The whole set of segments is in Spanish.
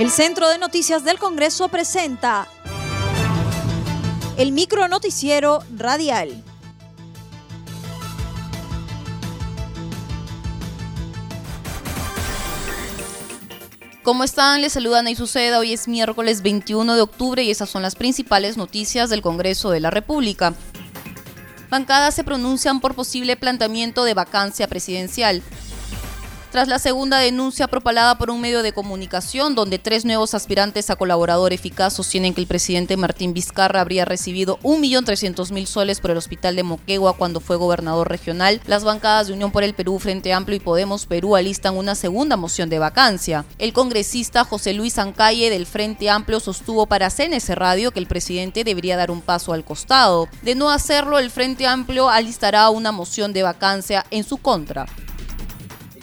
El Centro de Noticias del Congreso presenta el micro noticiero radial. ¿Cómo están? Les saludan y Suceda. Hoy es miércoles 21 de octubre y esas son las principales noticias del Congreso de la República. Bancadas se pronuncian por posible planteamiento de vacancia presidencial tras la segunda denuncia propalada por un medio de comunicación donde tres nuevos aspirantes a colaborador eficaz sostienen que el presidente Martín Vizcarra habría recibido 1.300.000 soles por el hospital de Moquegua cuando fue gobernador regional, las bancadas de Unión por el Perú, Frente Amplio y Podemos Perú alistan una segunda moción de vacancia. El congresista José Luis Ancalle del Frente Amplio sostuvo para CNS Radio que el presidente debería dar un paso al costado. De no hacerlo, el Frente Amplio alistará una moción de vacancia en su contra.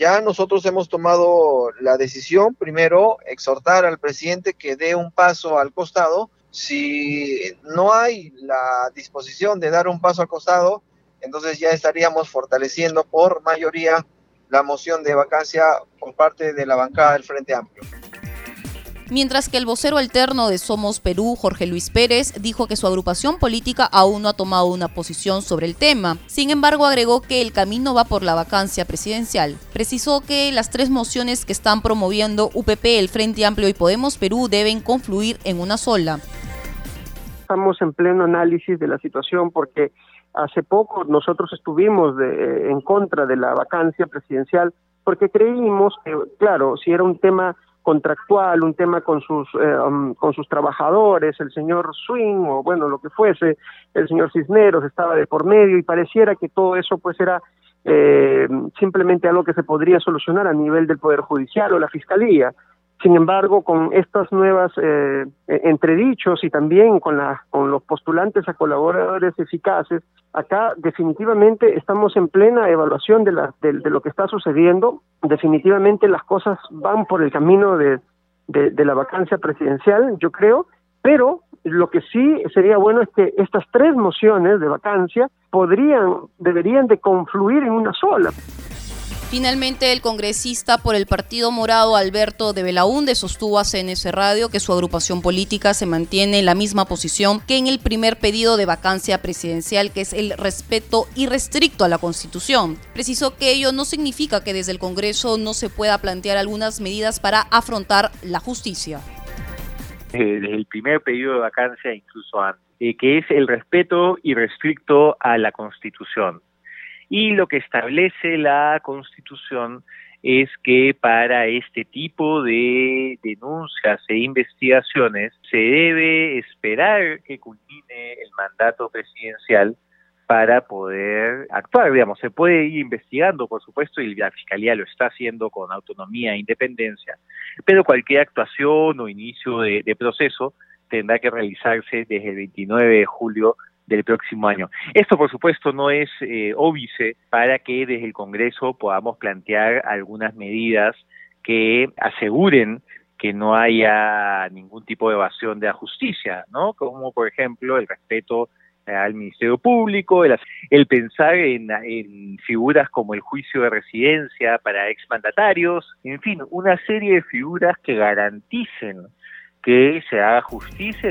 Ya nosotros hemos tomado la decisión, primero, exhortar al presidente que dé un paso al costado. Si no hay la disposición de dar un paso al costado, entonces ya estaríamos fortaleciendo por mayoría la moción de vacancia por parte de la bancada del Frente Amplio mientras que el vocero alterno de Somos Perú, Jorge Luis Pérez, dijo que su agrupación política aún no ha tomado una posición sobre el tema. Sin embargo, agregó que el camino va por la vacancia presidencial. Precisó que las tres mociones que están promoviendo UPP, el Frente Amplio y Podemos Perú deben confluir en una sola. Estamos en pleno análisis de la situación porque hace poco nosotros estuvimos en contra de la vacancia presidencial porque creímos que, claro, si era un tema contractual, un tema con sus eh, um, con sus trabajadores, el señor Swing o bueno lo que fuese, el señor Cisneros estaba de por medio y pareciera que todo eso pues era eh, simplemente algo que se podría solucionar a nivel del poder judicial o la fiscalía. Sin embargo, con estas nuevas eh, e, entredichos y también con, la, con los postulantes a colaboradores eficaces, acá definitivamente estamos en plena evaluación de, la, de, lo que está sucediendo. Definitivamente las cosas van por el camino de, de la vacancia presidencial, yo creo, pero lo que sí sería bueno es que estas tres mociones de vacancia podrían, deberían de confluir en una sola. Finalmente, el congresista por el Partido Morado Alberto de Belaúnde sostuvo a CNS Radio que su agrupación política se mantiene en la misma posición que en el primer pedido de vacancia presidencial, que es el respeto irrestricto a la Constitución. Precisó que ello no significa que desde el Congreso no se pueda plantear algunas medidas para afrontar la justicia. Desde el primer pedido de vacancia, incluso antes, eh, que es el respeto irrestricto a la Constitución. Y lo que establece la Constitución es que para este tipo de denuncias e investigaciones se debe esperar que culmine el mandato presidencial para poder actuar, digamos, se puede ir investigando, por supuesto, y la Fiscalía lo está haciendo con autonomía e independencia, pero cualquier actuación o inicio de, de proceso tendrá que realizarse desde el 29 de julio del próximo año. Esto, por supuesto, no es eh, óbice para que desde el Congreso podamos plantear algunas medidas que aseguren que no haya ningún tipo de evasión de la justicia, ¿no? Como, por ejemplo, el respeto al Ministerio Público, el, el pensar en, en, figuras como el juicio de residencia para exmandatarios, en fin, una serie de figuras que garanticen que se haga justicia.